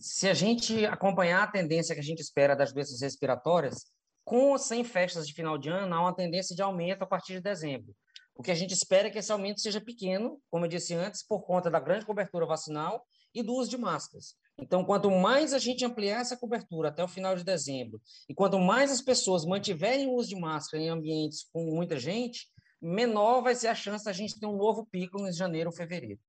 se a gente acompanhar a tendência que a gente espera das doenças respiratórias, com ou sem festas de final de ano, há uma tendência de aumento a partir de dezembro. O que a gente espera é que esse aumento seja pequeno, como eu disse antes, por conta da grande cobertura vacinal e do uso de máscaras. Então, quanto mais a gente ampliar essa cobertura até o final de dezembro, e quanto mais as pessoas mantiverem o uso de máscara em ambientes com muita gente, menor vai ser a chance da gente ter um novo pico em janeiro ou fevereiro.